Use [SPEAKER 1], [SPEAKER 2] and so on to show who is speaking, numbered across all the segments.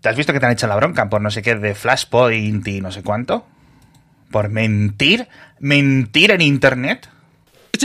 [SPEAKER 1] ¿Te has visto que te han hecho la bronca por no sé qué de Flashpoint y no sé cuánto? ¿Por mentir? ¿Mentir en internet?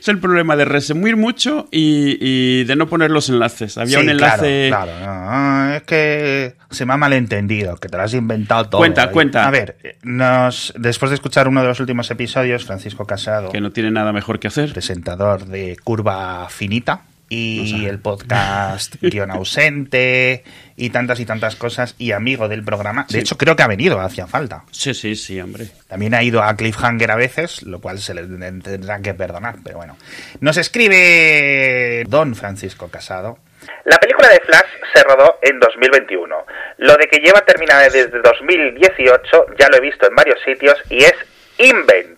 [SPEAKER 2] es el problema de resumir mucho y, de no poner los enlaces. Había un enlace.
[SPEAKER 1] Claro, claro. es que se me ha malentendido, que te lo has inventado todo.
[SPEAKER 2] Cuenta, cuenta.
[SPEAKER 1] A ver, nos, después de escuchar uno de los últimos episodios, Francisco Casado.
[SPEAKER 2] Que no tiene nada mejor que hacer.
[SPEAKER 1] Presentador de Curva Finita y el podcast Guión Ausente y tantas y tantas cosas y amigo del programa. De hecho, creo que ha venido, hacía falta.
[SPEAKER 2] Sí, sí, sí, hombre.
[SPEAKER 1] También ha ido a Cliffhanger a veces, lo cual se le tendrá que perdonar, pero bueno. Nos escribe Don Francisco Casado. La película de Flash se rodó en 2021. Lo de que lleva terminada desde 2018 ya lo he visto en varios sitios y es invent.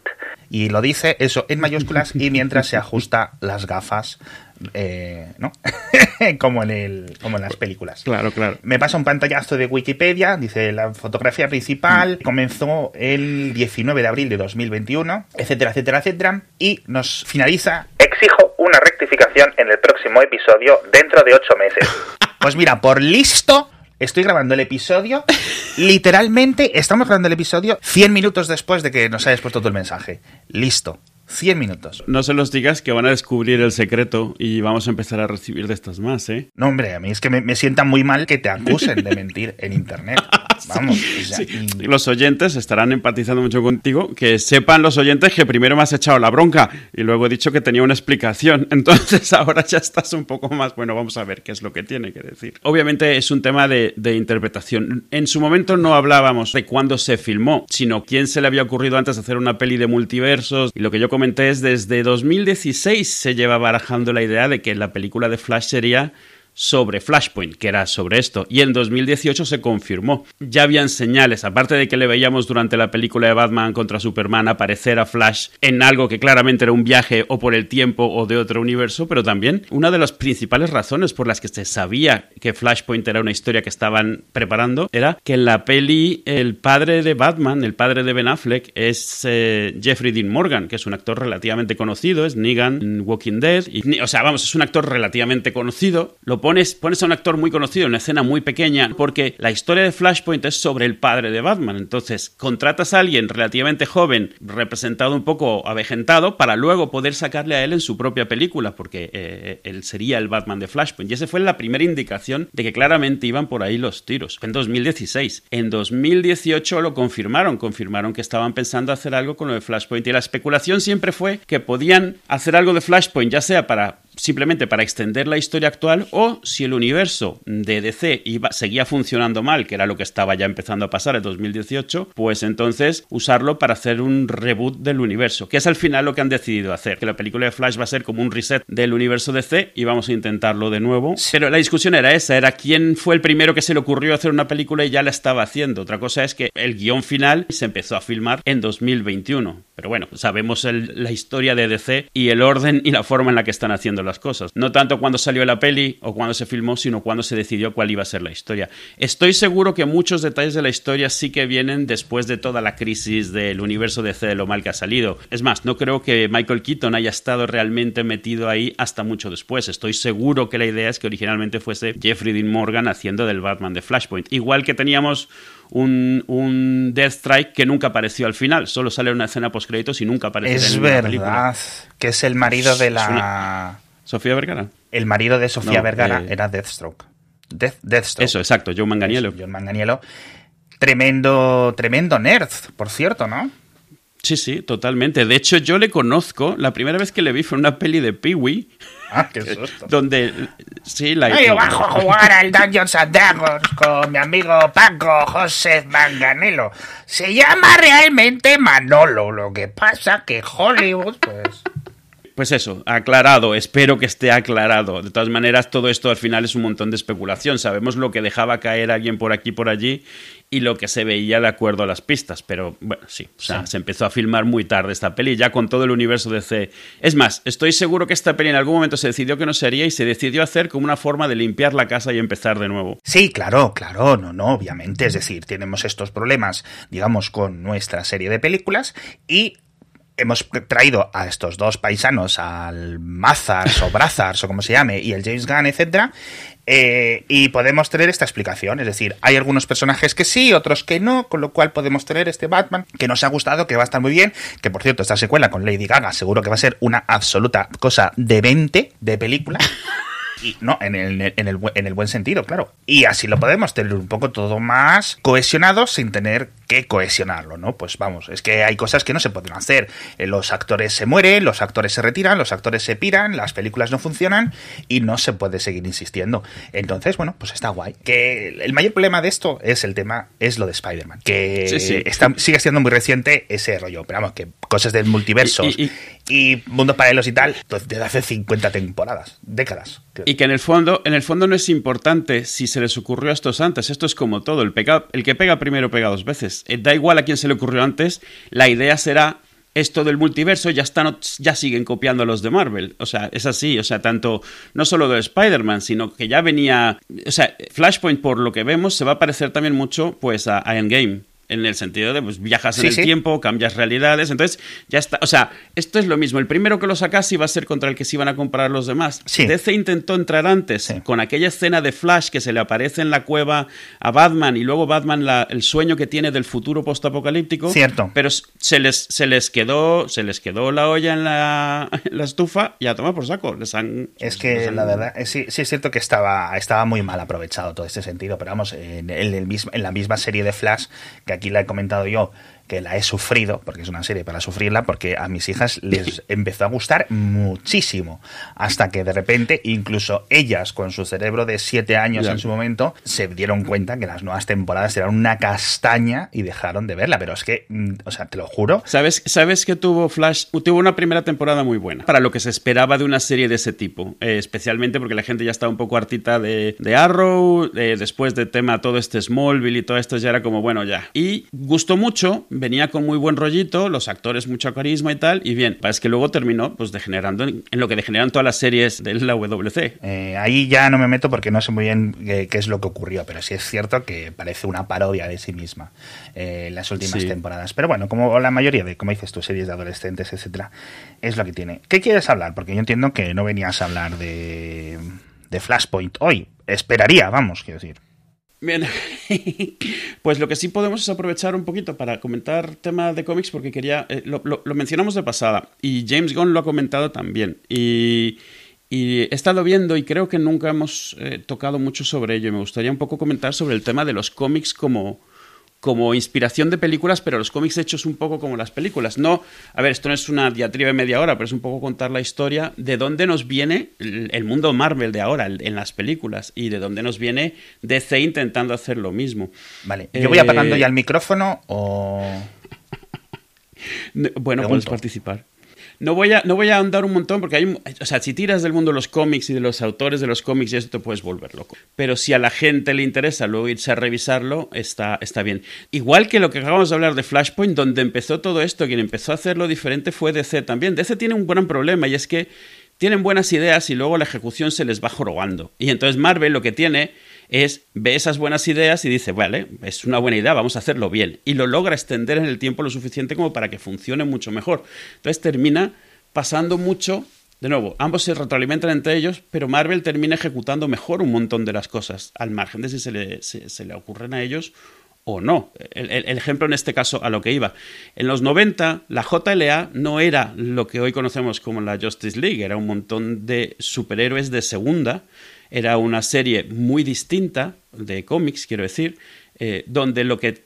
[SPEAKER 1] Y lo dice eso en mayúsculas y mientras se ajusta las gafas eh, ¿no? como, en el, como en las películas.
[SPEAKER 2] Claro, claro.
[SPEAKER 1] Me pasa un pantallazo de Wikipedia, dice la fotografía principal comenzó el 19 de abril de 2021, etcétera, etcétera, etcétera, y nos finaliza. Exijo una rectificación en el próximo episodio dentro de ocho meses. Pues mira, por listo, estoy grabando el episodio. Literalmente, estamos grabando el episodio 100 minutos después de que nos hayas puesto tu mensaje. Listo. 100 minutos.
[SPEAKER 2] No se los digas que van a descubrir el secreto y vamos a empezar a recibir de estas más, ¿eh?
[SPEAKER 1] No, hombre, a mí es que me, me sienta muy mal que te acusen de mentir en Internet. Vamos.
[SPEAKER 2] Los oyentes estarán empatizando mucho contigo. Que sepan los oyentes que primero me has echado la bronca y luego he dicho que tenía una explicación. Entonces ahora ya estás un poco más. Bueno, vamos a ver qué es lo que tiene que decir. Obviamente es un tema de, de interpretación. En su momento no hablábamos de cuándo se filmó, sino quién se le había ocurrido antes hacer una peli de multiversos. Y lo que yo comenté es desde 2016 se lleva barajando la idea de que la película de Flash sería sobre Flashpoint, que era sobre esto, y en 2018 se confirmó. Ya habían señales, aparte de que le veíamos durante la película de Batman contra Superman aparecer a Flash en algo que claramente era un viaje o por el tiempo o de otro universo, pero también una de las principales razones por las que se sabía que Flashpoint era una historia que estaban preparando era que en la peli el padre de Batman, el padre de Ben Affleck, es eh, Jeffrey Dean Morgan, que es un actor relativamente conocido, es Negan en Walking Dead, y, o sea, vamos, es un actor relativamente conocido, pones, pones a un actor muy conocido en una escena muy pequeña, porque la historia de Flashpoint es sobre el padre de Batman. Entonces, contratas a alguien relativamente joven, representado un poco avejentado, para luego poder sacarle a él en su propia película, porque eh, él sería el Batman de Flashpoint. Y esa fue la primera indicación de que claramente iban por ahí los tiros. En 2016. En 2018 lo confirmaron, confirmaron que estaban pensando hacer algo con lo de Flashpoint. Y la especulación siempre fue que podían hacer algo de Flashpoint, ya sea para simplemente para extender la historia actual o si el universo de DC iba, seguía funcionando mal, que era lo que estaba ya empezando a pasar en 2018, pues entonces usarlo para hacer un reboot del universo, que es al final lo que han decidido hacer, que la película de Flash va a ser como un reset del universo DC y vamos a intentarlo de nuevo. Pero la discusión era esa, era quién fue el primero que se le ocurrió hacer una película y ya la estaba haciendo. Otra cosa es que el guion final se empezó a filmar en 2021. Pero bueno, sabemos la historia de DC y el orden y la forma en la que están haciendo las cosas. No tanto cuando salió la peli o cuando se filmó, sino cuando se decidió cuál iba a ser la historia. Estoy seguro que muchos detalles de la historia sí que vienen después de toda la crisis del universo DC de lo mal que ha salido. Es más, no creo que Michael Keaton haya estado realmente metido ahí hasta mucho después. Estoy seguro que la idea es que originalmente fuese Jeffrey Dean Morgan haciendo del Batman de Flashpoint. Igual que teníamos un, un Death Strike que nunca apareció al final, solo sale una escena post créditos y nunca aparece
[SPEAKER 1] es
[SPEAKER 2] en
[SPEAKER 1] verdad,
[SPEAKER 2] película.
[SPEAKER 1] que es el marido de la...
[SPEAKER 2] ¿Sofía Vergara?
[SPEAKER 1] El marido de Sofía
[SPEAKER 2] No,
[SPEAKER 1] Vergara
[SPEAKER 2] eh,
[SPEAKER 1] era Deathstroke. Death, Deathstroke.
[SPEAKER 2] Eso, exacto, Joe Manganiello.
[SPEAKER 1] John Manganiello. Tremendo, tremendo nerd, por cierto, ¿no?
[SPEAKER 2] Sí, sí, totalmente. De hecho, yo le conozco. La primera vez que le vi fue en una peli de Pee-Wee.
[SPEAKER 1] Ah, qué susto.
[SPEAKER 2] Donde. Sí, la.
[SPEAKER 1] Ay, bajo a jugar al Dungeons and Dragons con mi amigo Paco José Manganelo. Se llama realmente Manolo. Lo que pasa que Hollywood, pues.
[SPEAKER 2] Pues eso, aclarado, espero que esté aclarado. De todas maneras, todo esto al final es un montón de especulación. Sabemos lo que dejaba caer alguien por aquí por allí y lo que se veía de acuerdo a las pistas. Pero bueno, sí, o sea, se empezó a filmar muy tarde esta peli, ya con todo el universo de C. Es más, estoy seguro que esta peli en algún momento se decidió que no se haría y se decidió hacer como una forma de limpiar la casa y empezar de nuevo.
[SPEAKER 1] Sí, claro, claro, no, no, obviamente. Es decir, tenemos estos problemas, digamos, con nuestra serie de películas y hemos traído a estos dos paisanos, al Mazars o Brazars o como se llame, y el James Gunn, etcétera, eh, y podemos tener esta explicación. Es decir, hay algunos personajes que sí, otros que no, con lo cual podemos tener este Batman que nos ha gustado, que va a estar muy bien. Que por cierto, esta secuela con Lady Gaga seguro que va a ser una absoluta cosa de 20 de película. Y no, en el, en, el, en el buen sentido, claro. Y así lo podemos tener un poco todo más cohesionado sin tener que cohesionarlo, ¿no? Pues vamos, es que hay cosas que no se pueden hacer. Eh, los actores se mueren, los actores se retiran, los actores se piran, las películas no funcionan y no se puede seguir insistiendo. Entonces, bueno, pues está guay. Que el mayor problema de esto es el tema, es lo de Spider-Man. Que sigue siendo muy reciente ese rollo. Pero vamos, que cosas del multiverso y, mundos paralelos y tal, pues, desde hace 50 temporadas, décadas.
[SPEAKER 2] Y que en el fondo, en el fondo no es importante si se les ocurrió a estos antes. Esto es como todo. El, el que pega primero pega dos veces. Eh, da igual a quién se le ocurrió antes. La idea será esto del multiverso ya están ya siguen copiando a los de Marvel. O sea, es así, o sea, tanto no solo de Spider-Man, sino que ya venía, o sea, Flashpoint por lo que vemos se va a parecer también mucho pues a, a Endgame en el sentido de pues viajas en el tiempo, cambias realidades, entonces ya está, o sea, esto es lo mismo, el primero que lo sacas iba a ser contra el que se iban a comprar los demás. DC intentó entrar antes con aquella escena de Flash que se le aparece en la cueva a Batman y luego Batman la, el sueño que tiene del futuro postapocalíptico,
[SPEAKER 1] cierto,
[SPEAKER 2] pero se les se les quedó se les quedó la olla en la, la estufa y a tomar por saco, les han
[SPEAKER 1] Es que la verdad, eh, sí, sí es cierto que estaba estaba muy mal aprovechado todo este sentido, pero vamos, en, el mismo, en la misma serie de Flash que aquí la he comentado yo, que la he sufrido, porque es una serie para sufrirla, porque a mis hijas les empezó a gustar muchísimo, hasta que de repente, incluso ellas, con su cerebro de siete años en su momento, se dieron cuenta que las nuevas temporadas eran una castaña y dejaron de verla, pero es que, mm, o sea, te lo juro.
[SPEAKER 2] ¿Sabes, sabes que tuvo Flash, tuvo una primera temporada muy buena, para lo que se esperaba de una serie de ese tipo, eh, especialmente porque la gente ya estaba un poco hartita de, Arrow, después de tema todo este Smallville y todo esto ya era como, bueno, ya. Y gustó mucho, venía con muy buen rollito, los actores mucho carisma y tal, y bien, es que luego terminó pues degenerando en, lo que degeneran todas las series de la WC.
[SPEAKER 1] Eh, ahí ya no me meto porque no sé muy bien qué, es lo que ocurrió, pero sí es cierto que parece una parodia de sí misma en eh, las últimas temporadas. Pero bueno, como la mayoría de, como dices tú, series de adolescentes, etcétera, es lo que tiene. ¿Qué quieres hablar? Porque yo entiendo que no venías a hablar de, de Flashpoint hoy. Esperaría, vamos, quiero decir.
[SPEAKER 2] Bien, pues lo que sí podemos es aprovechar un poquito para comentar tema de cómics porque quería, eh, lo, mencionamos de pasada y James Gunn lo ha comentado también y, he estado viendo y creo que nunca hemos eh, tocado mucho sobre ello. Y me gustaría un poco comentar sobre el tema de los cómics como, como inspiración de películas, pero los cómics hechos un poco como las películas. No, a ver, esto no es una diatriba de media hora, pero es un poco contar la historia de dónde nos viene el mundo Marvel de ahora en las películas y de dónde nos viene DC intentando hacer lo mismo.
[SPEAKER 1] Vale, yo voy apagando eh, ya el micrófono o...
[SPEAKER 2] bueno, puedes participar. No voy, a, no voy a andar un montón porque hay, o sea, si tiras del mundo los cómics y de los autores de los cómics, eso te puedes volver loco. Pero si a la gente le interesa luego irse a revisarlo, está, está bien. Igual que lo que acabamos de hablar de Flashpoint, donde empezó todo esto, quien empezó a hacerlo diferente fue DC también. DC tiene un gran problema y es que tienen buenas ideas y luego la ejecución se les va jorobando. Y entonces Marvel lo que tiene es ve esas buenas ideas y dice, vale, es una buena idea, vamos a hacerlo bien. Y lo logra extender en el tiempo lo suficiente como para que funcione mucho mejor. Entonces termina pasando mucho, de nuevo, ambos se retroalimentan entre ellos, pero Marvel termina ejecutando mejor un montón de las cosas, al margen de si se le, se, le ocurren a ellos o no. El, el, ejemplo en este caso a lo que iba. En los 90, la JLA no era lo que hoy conocemos como la Justice League, era un montón de superhéroes de segunda era una serie muy distinta de cómics, quiero decir, eh, donde lo que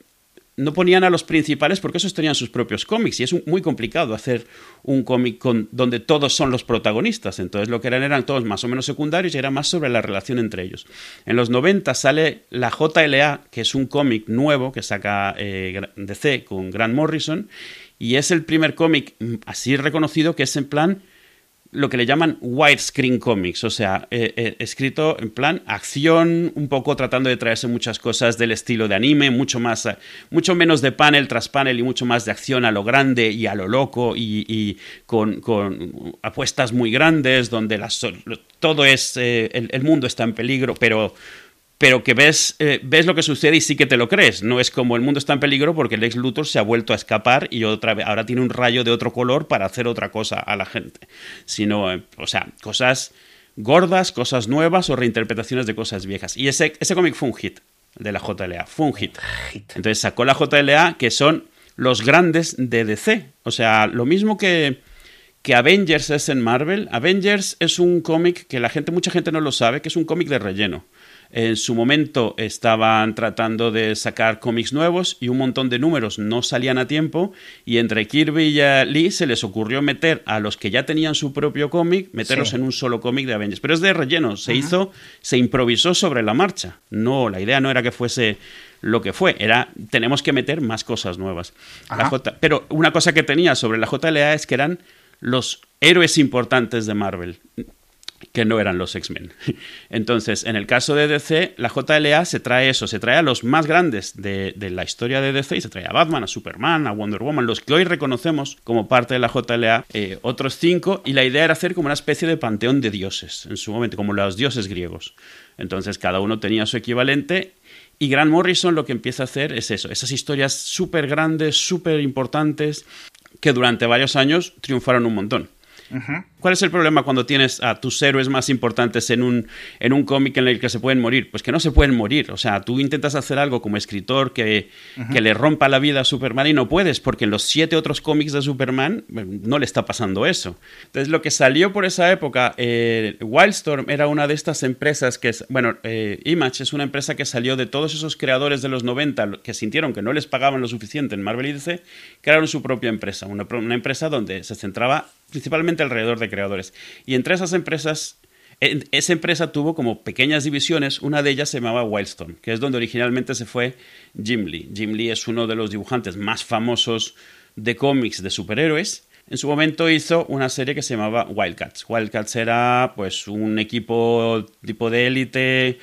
[SPEAKER 2] no ponían a los principales porque esos tenían sus propios cómics y es muy complicado hacer un cómic donde todos son los protagonistas. Entonces lo que eran eran todos más o menos secundarios y era más sobre la relación entre ellos. En los 90 sale la JLA, que es un cómic nuevo que saca eh, DC con Grant Morrison y es el primer cómic mm, así reconocido que es en plan lo que le llaman widescreen comics, o sea, eh, eh, escrito en plan acción, un poco tratando de traerse muchas cosas del estilo de anime, mucho más, eh, mucho menos de panel tras panel y mucho más de acción a lo grande y a lo loco y, con, apuestas muy grandes donde todo es, el, mundo está en peligro, pero pero que ves, eh, ves lo que sucede y sí que te lo crees. No es como el mundo está en peligro porque el ex Luthor se ha vuelto a escapar y otra vez, ahora tiene un rayo de otro color para hacer otra cosa a la gente. Sino, eh, o sea, cosas gordas, cosas nuevas o reinterpretaciones de cosas viejas. Y ese, ese cómic fue un hit de la JLA, fue un hit. Entonces sacó la JLA que son los grandes de DC. O sea, lo mismo que que Avengers es en Marvel. Avengers es un cómic que la gente, mucha gente no lo sabe, que es un cómic de relleno. En su momento estaban tratando de sacar cómics nuevos y un montón de números no salían a tiempo y entre Kirby y Lee se les ocurrió meter a los que ya tenían su propio cómic, meterlos en un solo cómic de Avengers. Pero es de relleno, se hizo, se improvisó sobre la marcha. No, la idea no era que fuese lo que fue, era tenemos que meter más cosas nuevas. pero una cosa que tenía sobre la JLA es que eran los héroes importantes de Marvel que no eran los X-Men. Entonces, en el caso de DC, la JLA se trae eso, se trae a los más grandes de, la historia de DC y se trae a Batman, a Superman, a Wonder Woman, los que hoy reconocemos como parte de la JLA, eh, otros cinco, y la idea era hacer como una especie de panteón de dioses en su momento, como los dioses griegos. Entonces, cada uno tenía su equivalente y Grant Morrison lo que empieza a hacer es eso, esas historias súper grandes, súper importantes, que durante varios años triunfaron un montón. ¿Cuál es el problema cuando tienes a tus héroes más importantes en un, en un cómic en el que se pueden morir? Pues que no se pueden morir. O sea, tú intentas hacer algo como escritor que, que le rompa la vida a Superman y no puedes, porque en los siete otros cómics de Superman eh, no le está pasando eso. Entonces, lo que salió por esa época, eh, Wildstorm era una de estas empresas que es, bueno, eh, Image es una empresa que salió de todos esos creadores de los 90 que sintieron que no les pagaban lo suficiente en Marvel y DC, crearon su propia empresa, una, una empresa donde se centraba principalmente alrededor de creadores. Y entre esas empresas, esa empresa tuvo como pequeñas divisiones, una de ellas se llamaba Wildstorm, que es donde originalmente se fue Jim Lee. Jim Lee es uno de los dibujantes más famosos de cómics de superhéroes. En su momento hizo una serie que se llamaba Wildcats. Wildcats era pues un equipo tipo de élite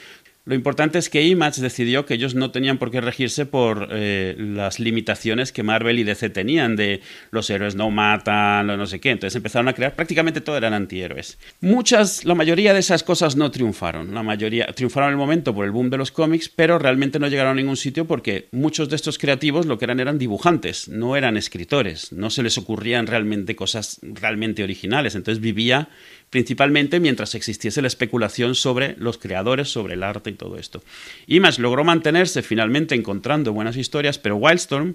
[SPEAKER 2] lo importante es que Image decidió que ellos no tenían por qué regirse por eh, las limitaciones que Marvel y DC tenían de los héroes no matan, no sé qué. Entonces empezaron a crear, prácticamente todo eran antihéroes. Muchas, la mayoría de esas cosas no triunfaron. La mayoría triunfaron en el momento por el boom de los cómics, pero realmente no llegaron a ningún sitio porque muchos de estos creativos lo que eran eran dibujantes, no eran escritores. No se les ocurrían realmente cosas realmente originales. Entonces vivía principalmente mientras existiese la especulación sobre los creadores, sobre el arte y todo esto. Image logró mantenerse finalmente encontrando buenas historias, pero Wildstorm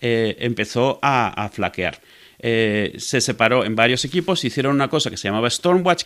[SPEAKER 2] eh, empezó a flaquear. Eh, se separó en varios equipos, hicieron una cosa que se llamaba Stormwatch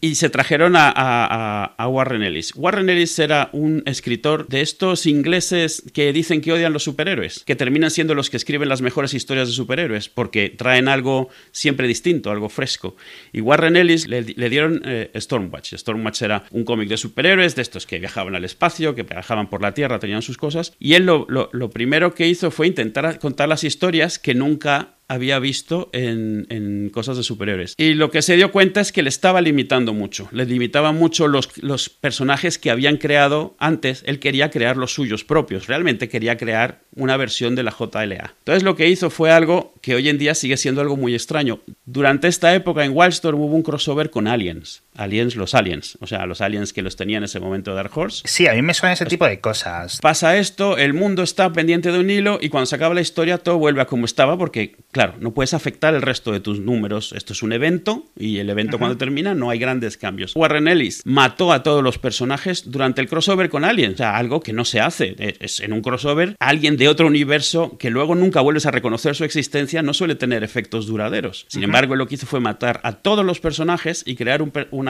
[SPEAKER 2] y se trajeron a, Warren Ellis. Warren Ellis era un escritor de estos ingleses que dicen que odian los superhéroes, que terminan siendo los que escriben las mejores historias de superhéroes, porque traen algo siempre distinto, algo fresco. Y Warren Ellis le, dieron eh, Stormwatch. Stormwatch era un cómic de superhéroes, de estos que viajaban al espacio, que viajaban por la Tierra, tenían sus cosas. Y él lo primero que hizo fue intentar contar las historias que nunca había visto en, en, cosas de superhéroes. Y lo que se dio cuenta es que le estaba limitando mucho. Le limitaba mucho los, los personajes que habían creado antes. Él quería crear los suyos propios. Realmente quería crear una versión de la JLA. Entonces lo que hizo fue algo que hoy en día sigue siendo algo muy extraño. Durante esta época en Wildstorm hubo un crossover con Aliens. Aliens, los Aliens. O sea, los Aliens que los tenía en ese momento Dark Horse.
[SPEAKER 1] Sí, a mí me suena ese tipo de cosas.
[SPEAKER 2] Pasa esto, el mundo está pendiente de un hilo y cuando se acaba la historia todo vuelve a como estaba porque, claro, no puedes afectar el resto de tus números. Esto es un evento y el evento cuando termina no hay grandes cambios. Warren Ellis mató a todos los personajes durante el crossover con Aliens. O sea, algo que no se hace. Es en un crossover alguien de otro universo que luego nunca vuelves a reconocer su existencia no suele tener efectos duraderos. Sin embargo, lo que hizo fue matar a todos los personajes y crear un, un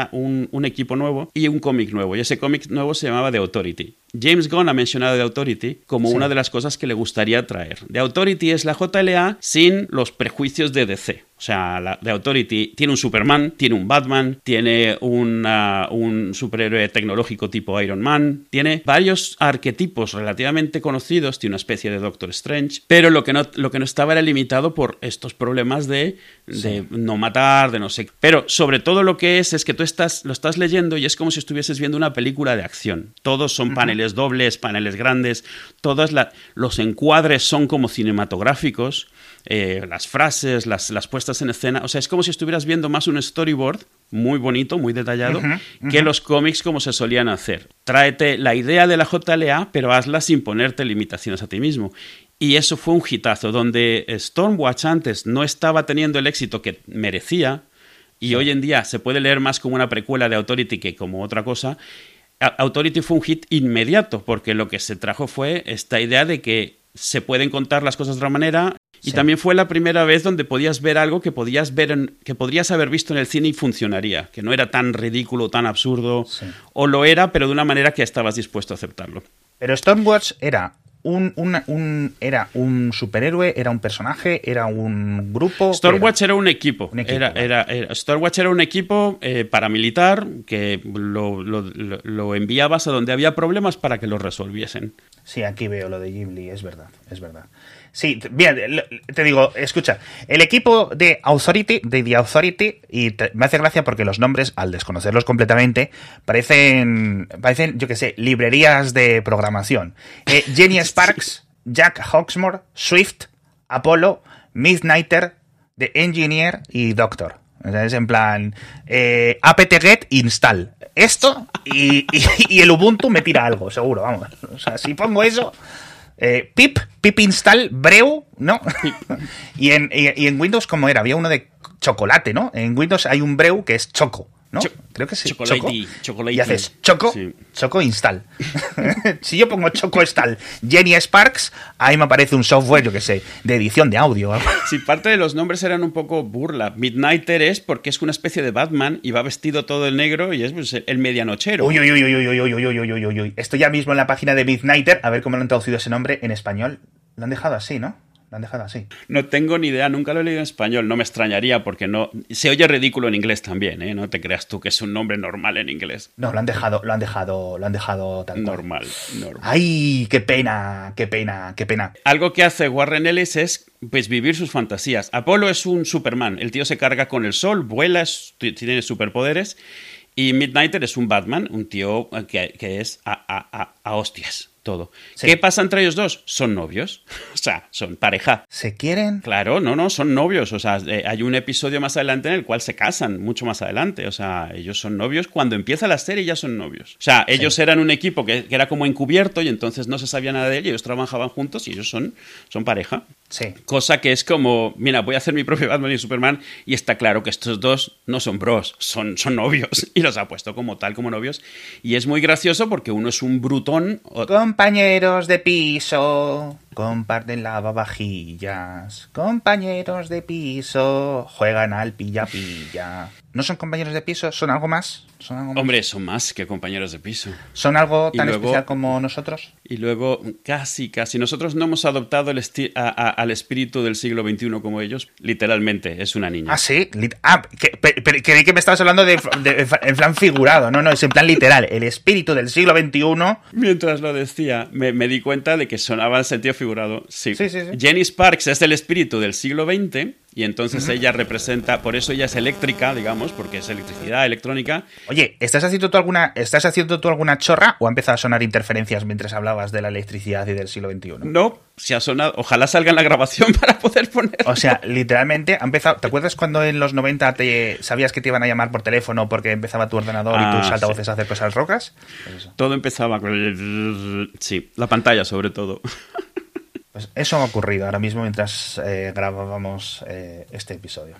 [SPEAKER 2] equipo nuevo y un cómic nuevo. Y ese cómic nuevo se llamaba The Authority. James Gunn ha mencionado The Authority como una de las cosas que le gustaría traer. The Authority es la JLA sin los prejuicios de DC. O sea, la, The Authority tiene un Superman, tiene un Batman, tiene un superhéroe tecnológico tipo Iron Man, tiene varios arquetipos relativamente conocidos, tiene una especie de Doctor Strange, pero lo que no, lo que no estaba era limitado por estos problemas de, no matar, de no sé. Pero sobre todo lo que es es que tú estás, lo estás leyendo y es como si estuvieses viendo una película de acción. Todos son paneles dobles, paneles grandes, todos los encuadres son como cinematográficos eh, las frases, las, las, puestas en escena. O sea, es como si estuvieras viendo más un storyboard muy bonito, muy detallado, que los cómics como se solían hacer. Tráete la idea de la JLA, pero hazla sin ponerte limitaciones a ti mismo. Y eso fue un hitazo, donde Stormwatch antes no estaba teniendo el éxito que merecía, y hoy en día se puede leer más como una precuela de Authority que como otra cosa. Authority fue un hit inmediato, porque lo que se trajo fue esta idea de que se pueden contar las cosas de otra manera. Y también fue la primera vez donde podías ver algo que podías ver que podrías haber visto en el cine y funcionaría, que no era tan ridículo, tan absurdo, o lo era, pero de una manera que estabas dispuesto a aceptarlo.
[SPEAKER 1] Pero Stormwatch era un, era un superhéroe, era un personaje, era un grupo.
[SPEAKER 2] Stormwatch era? un equipo. era, era, Stormwatch era un equipo eh, paramilitar que lo, lo, enviabas a donde había problemas para que lo resolviesen.
[SPEAKER 1] Sí, aquí veo lo de Ghibli, es verdad, es verdad. Sí, bien, te digo, escucha, el equipo de Authority, de The Authority, y me hace gracia porque los nombres, al desconocerlos completamente, parecen, parecen, yo qué sé, librerías de programación. Eh, Jenny Sparks, Jack Hawksmore, Swift, Apollo, Midnighter, The Engineer y Doctor. Es en plan, eh, apt-get install. Esto y, y, el Ubuntu me tira algo, seguro, vamos. O sea, si pongo eso, eh, pip, pip install, breu, ¿no? y, en, y, en Windows, ¿cómo era? Había uno de chocolate, ¿no? En Windows hay un breu que es choco. ¿No? Creo que sí. Choco, y haces choco, choco install. si yo pongo choco install Jenny Sparks, ahí me aparece un software, yo que sé, de edición de audio.
[SPEAKER 2] Si parte de los nombres eran un poco burla. Midnighter es porque es una especie de Batman y va vestido todo el negro y es pues, el medianochero.
[SPEAKER 1] Uy, uy, uy, uy, uy, uy, uy, uy, uy, uy. Estoy ya mismo en la página de Midnighter, a ver cómo lo han traducido ese nombre en español. Lo han dejado así, ¿no? Han dejado así.
[SPEAKER 2] No tengo ni idea, nunca lo he leído en español, no me extrañaría porque no se oye ridículo en inglés también, ¿eh? No te creas tú que es un nombre normal en inglés.
[SPEAKER 1] No, lo han dejado, lo han dejado, lo han dejado
[SPEAKER 2] tal normal, normal.
[SPEAKER 1] Ay, qué pena, qué pena, qué pena.
[SPEAKER 2] Algo que hace Warren Ellis es pues vivir sus fantasías. Apolo es un Superman, el tío se carga con el sol, vuela, tiene superpoderes y Midnighter es un Batman, un tío que, es a hostias todo. ¿Qué pasa entre ellos dos? Son novios. o sea, son pareja.
[SPEAKER 1] ¿Se quieren?
[SPEAKER 2] Claro, no, no, son novios. O sea, eh, hay un episodio más adelante en el cual se casan, mucho más adelante. O sea, ellos son novios. Cuando empieza la serie ya son novios. O sea, ellos eran un equipo que, era como encubierto y entonces no se sabía nada de ellos. Ellos trabajaban juntos y ellos son, son pareja.
[SPEAKER 1] Sí.
[SPEAKER 2] Cosa que es como, mira, voy a hacer mi propio Batman y Superman y está claro que estos dos no son bros, son, son novios y los ha puesto como tal, como novios. Y es muy gracioso porque uno es un brutón.
[SPEAKER 1] Compañeros de piso, comparten lavavajillas. Compañeros de piso, juegan al pilla-pilla. ¿No son compañeros de piso? ¿Son algo más?
[SPEAKER 2] Hombre, son más que compañeros de piso.
[SPEAKER 1] ¿Son algo tan especial como nosotros?
[SPEAKER 2] Y luego, casi, casi. Nosotros no hemos adoptado el al espíritu del siglo XXI como ellos. Literalmente, es una niña.
[SPEAKER 1] Ah, sí. ah, que, creí que me estabas hablando de, en plan figurado. No, no, es en plan literal. El espíritu del siglo XXI.
[SPEAKER 2] Mientras lo decía, me, di cuenta de que sonaba en sentido figurado. Sí. Sí, sí, sí. Jenny Sparks es el espíritu del siglo XX y entonces ella representa, por eso ella es eléctrica, digamos, porque es electricidad, electrónica.
[SPEAKER 1] Oye, ¿estás haciendo tú alguna, estás haciendo tú alguna chorra o ha empezado a sonar interferencias mientras hablabas de la electricidad y del siglo XXI?
[SPEAKER 2] No, se ha sonado. Ojalá salga en la grabación para poder poner.
[SPEAKER 1] O sea, literalmente ha empezado. ¿Te acuerdas cuando en los 90 te sabías que te iban a llamar por teléfono porque empezaba tu ordenador y tus ah, altavoces a hacer cosas rocas?
[SPEAKER 2] Pues todo empezaba con el... Sí, la pantalla sobre todo.
[SPEAKER 1] Pues eso ha ocurrido ahora mismo mientras eh, grabábamos eh, este episodio.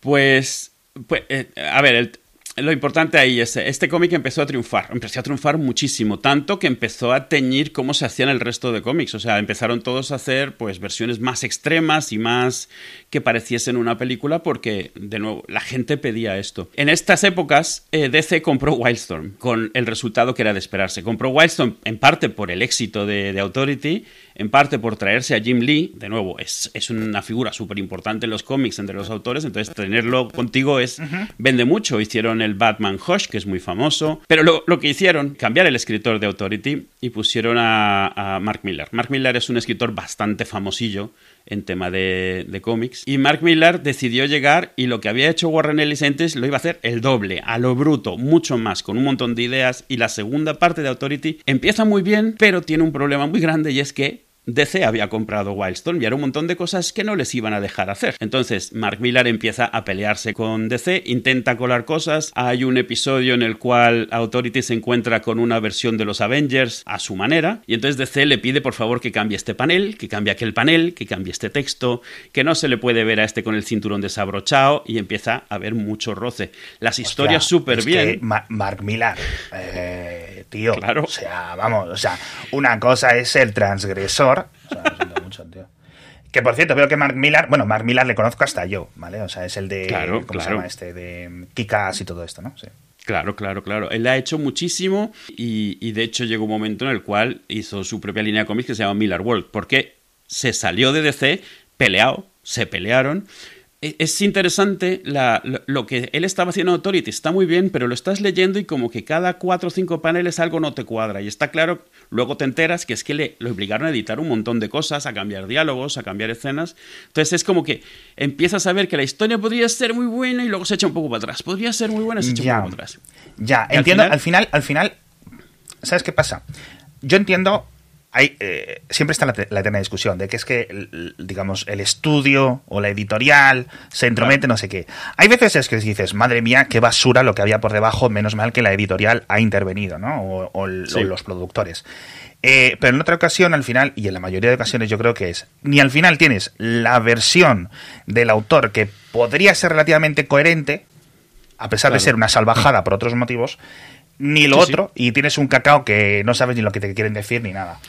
[SPEAKER 2] Pues, pues eh, a ver, el, lo importante ahí es, este cómic empezó a triunfar, empezó a triunfar muchísimo, tanto que empezó a teñir cómo se hacían el resto de cómics, o sea, empezaron todos a hacer pues versiones más extremas y más que pareciesen una película porque, de nuevo, la gente pedía esto. En estas épocas, eh, DC compró Wildstorm, con el resultado que era de esperarse. Compró Wildstorm en parte por el éxito de, de Authority, en parte por traerse a Jim Lee, de nuevo, es, es una figura súper importante en los cómics entre los autores, entonces tenerlo contigo es vende mucho. Hicieron el Batman Hush, que es muy famoso, pero lo, que hicieron, cambiar el escritor de Authority y pusieron a, a, Mark Miller. Mark Miller es un escritor bastante famosillo en tema de, de cómics, y Mark Miller decidió llegar y lo que había hecho Warren Ellis antes lo iba a hacer el doble, a lo bruto, mucho más, con un montón de ideas, y la segunda parte de Authority empieza muy bien, pero tiene un problema muy grande y es que DC había comprado Wildstorm y era un montón de cosas que no les iban a dejar hacer. Entonces, Mark Millar empieza a pelearse con DC, intenta colar cosas. Hay un episodio en el cual Authority se encuentra con una versión de los Avengers a su manera, y entonces DC le pide por favor que cambie este panel, que cambie aquel panel, que cambie este texto, que no se le puede ver a este con el cinturón desabrochado, y empieza a haber mucho roce. Las historias súper bien.
[SPEAKER 1] Mark Millar, eh, tío. Claro. O sea, vamos, o sea, una cosa es el transgresor. O sea, mucho, tío. Que por cierto, veo que Mark Millar, bueno, Mark Millar le conozco hasta yo, ¿vale? O sea, es el de.
[SPEAKER 2] Claro,
[SPEAKER 1] ¿Cómo se llama este? De Kikas y todo esto, ¿no? Sí.
[SPEAKER 2] Claro, claro, claro. Él ha hecho muchísimo y, y, de hecho llegó un momento en el cual hizo su propia línea de cómics que se llama Miller World, porque se salió de DC peleado, se pelearon es interesante lo, que él estaba haciendo en Authority, está muy bien, pero lo estás leyendo y como que cada cuatro o cinco paneles algo no te cuadra. Y está claro, luego te enteras que es que le lo obligaron a editar un montón de cosas, a cambiar diálogos, a cambiar escenas. Entonces es como que empiezas a ver que la historia podría ser muy buena y luego se echa un poco para atrás. Podría ser muy buena y se echa un poco para atrás.
[SPEAKER 1] Ya, entiendo, al final, al final, ¿sabes qué pasa? Yo entiendo hay, eh, siempre está la, eterna discusión de que es que, digamos, el estudio o la editorial se entromete, no sé qué. Hay veces es que dices, madre mía, qué basura lo que había por debajo, menos mal que la editorial ha intervenido, ¿no? O, los productores. Eh, pero en otra ocasión, al final, y en la mayoría de ocasiones yo creo que es, ni al final tienes la versión del autor que podría ser relativamente coherente, a pesar de ser una salvajada por otros motivos, ni lo otro, y tienes un cacao que no sabes ni lo que te quieren decir ni nada.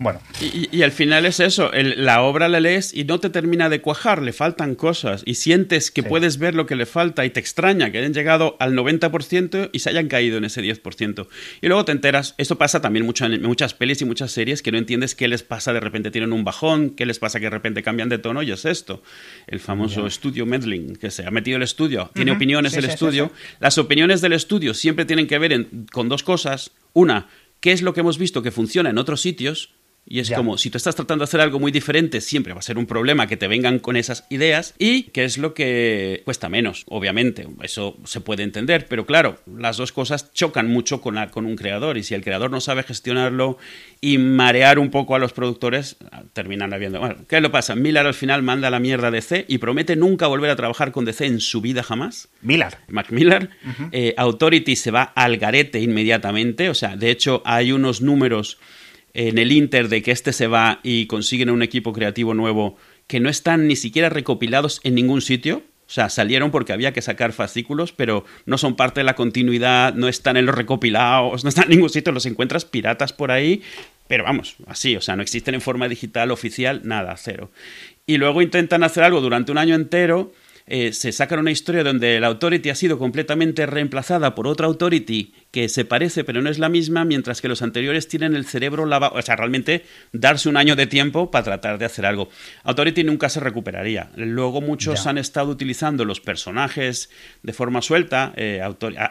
[SPEAKER 1] Bueno.
[SPEAKER 2] Y, al final es eso, la obra la lees y no te termina de cuajar, le faltan cosas y sientes que puedes ver lo que le falta y te extraña que hayan llegado al 90% y se hayan caído en ese 10%. Y luego te enteras, esto pasa también mucho en muchas pelis y muchas series que no entiendes qué les pasa, de repente tienen un bajón, qué les pasa que de repente cambian de tono y es esto, el famoso estudio meddling, que se ha metido el estudio, tiene opiniones el estudio. Las opiniones del estudio siempre tienen que ver con dos cosas. Una, qué es lo que hemos visto que funciona en otros sitios y es como, si tú estás tratando de hacer algo muy diferente, siempre va a ser un problema que te vengan con esas ideas y que es lo que cuesta menos, obviamente. Eso se puede entender, pero claro, las dos cosas chocan mucho con, con un creador y si el creador no sabe gestionarlo y marear un poco a los productores, terminan habiendo... Bueno, ¿qué lo pasa? Miller al final manda la mierda a DC y promete nunca volver a trabajar con DC en su vida jamás.
[SPEAKER 1] Miller.
[SPEAKER 2] Mac Miller. Eh, Authority se va al garete inmediatamente, o sea, de hecho hay unos números en el Inter de que este se va y consiguen un equipo creativo nuevo que no están ni siquiera recopilados en ningún sitio. O sea, salieron porque había que sacar fascículos, pero no son parte de la continuidad, no están en los recopilados, no están en ningún sitio, los encuentras piratas por ahí, pero vamos, así, o sea, no existen en forma digital oficial, nada, cero. Y luego intentan hacer algo durante un año entero eh, se sacan una historia donde la Authority ha sido completamente reemplazada por otra Authority que se parece pero no es la misma, mientras que los anteriores tienen el cerebro lavado. O sea, realmente darse un año de tiempo para tratar de hacer algo. Authority nunca se recuperaría. Luego muchos han estado utilizando los personajes de forma suelta. Eh,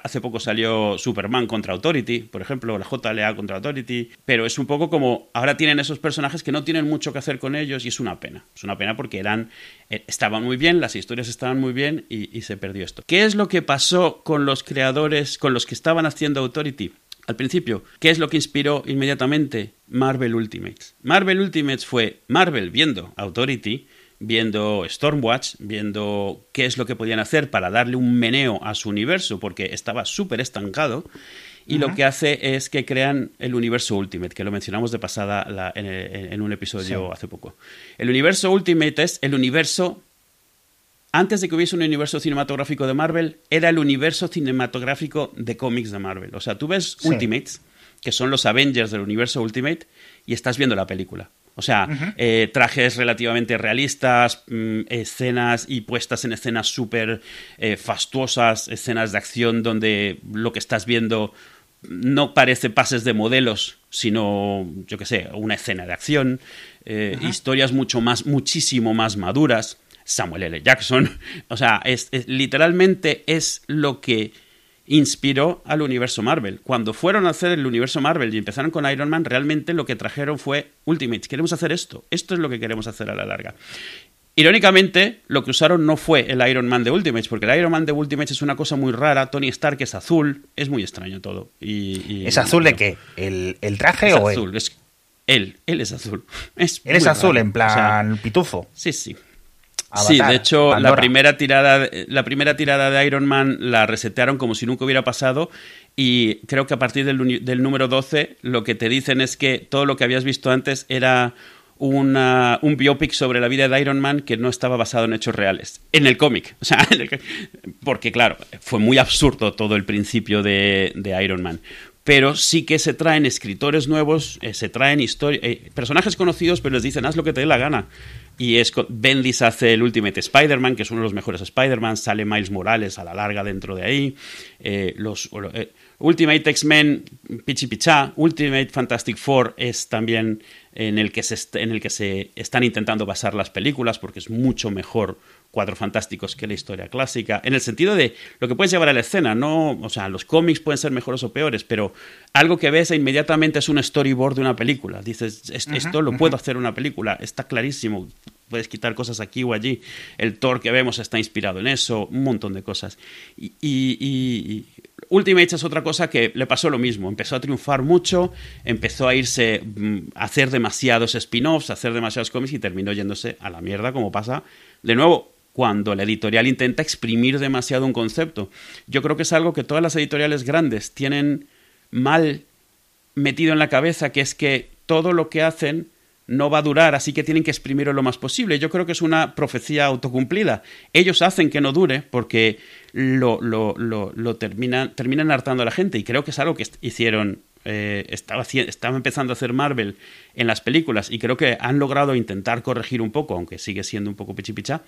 [SPEAKER 2] hace poco salió Superman contra Authority, por ejemplo, la JLA contra Authority. Pero es un poco como ahora tienen esos personajes que no tienen mucho que hacer con ellos y es una pena. Es una pena porque eran eh, estaban muy bien, las historias estaban muy bien y, se perdió esto. ¿Qué es lo que pasó con los creadores, con los que estaban haciendo Authority? Al principio, ¿qué es lo que inspiró inmediatamente? Marvel Ultimates. Marvel Ultimates fue Marvel viendo Authority, viendo Stormwatch, viendo qué es lo que podían hacer para darle un meneo a su universo, porque estaba súper estancado y lo que hace es que crean el universo Ultimate, que lo mencionamos de pasada en, un episodio hace poco. El universo Ultimate es el universo antes de que hubiese un universo cinematográfico de Marvel, era el universo cinematográfico de cómics de Marvel. O sea, tú ves Ultimates, que son los Avengers del universo Ultimate, y estás viendo la película. O sea, eh, trajes relativamente realistas, mm, escenas y puestas en escenas súper eh, fastuosas, escenas de acción donde lo que estás viendo no parece pases de modelos, sino, yo qué sé, una escena de acción, eh, historias mucho más, muchísimo más maduras. Samuel L. Jackson, o sea, es, literalmente es lo que inspiró al universo Marvel. Cuando fueron a hacer el universo Marvel y empezaron con Iron Man, realmente lo que trajeron fue Ultimate. Queremos hacer esto. Esto es lo que queremos hacer a la larga. Irónicamente, lo que usaron no fue el Iron Man de Ultimates, porque el Iron Man de Ultimates es una cosa muy rara. Tony Stark es azul, es muy extraño todo. Y,
[SPEAKER 1] ¿Es azul de qué? ¿El, traje
[SPEAKER 2] es
[SPEAKER 1] o
[SPEAKER 2] azul? Él, él es azul.
[SPEAKER 1] Es él es azul, en plan pitufo.
[SPEAKER 2] Sí, sí. Sí, de hecho, la primera, tirada, la primera tirada de Iron Man la resetearon como si nunca hubiera pasado y creo que a partir del, del número 12 lo que te dicen es que todo lo que habías visto antes era una, un biopic sobre la vida de Iron Man que no estaba basado en hechos reales. En el cómic. O sea, porque claro, fue muy absurdo todo el principio de, de Iron Man pero sí que se traen escritores nuevos, eh, se traen eh, personajes conocidos, pero les dicen, haz lo que te dé la gana. Y es Bendis hace el Ultimate Spider-Man, que es uno de los mejores Spider-Man, sale Miles Morales a la larga dentro de ahí, eh, los Ultimate X-Men, Pichi Pichá, Ultimate Fantastic Four es también en el, que se en el que se están intentando basar las películas, porque es mucho mejor Cuatro Fantásticos que la historia clásica, en el sentido de lo que puedes llevar a la escena, no, o sea, los cómics pueden ser mejores o peores, pero algo que ves e inmediatamente es un storyboard de una película. Dices, esto lo puedo hacer una película, está clarísimo, puedes quitar cosas aquí o allí. El Thor que vemos está inspirado en eso, un montón de cosas. Y, y, y, Ultimate es otra cosa que le pasó lo mismo. Empezó a triunfar mucho, empezó a irse mm, a hacer demasiados spin-offs, a hacer demasiados cómics y terminó yéndose a la mierda, como pasa de nuevo cuando la editorial intenta exprimir demasiado un concepto. Yo creo que es algo que todas las editoriales grandes tienen mal metido en la cabeza, que es que todo lo que hacen no va a durar, así que tienen que exprimirlo lo más posible. Yo creo que es una profecía autocumplida. Ellos hacen que no dure porque lo, lo, lo, terminan, terminan hartando a la gente y creo que es algo que hicieron eh, estaba, estaba, empezando a hacer Marvel en las películas y creo que han logrado intentar corregir un poco, aunque sigue siendo un poco pichipicha,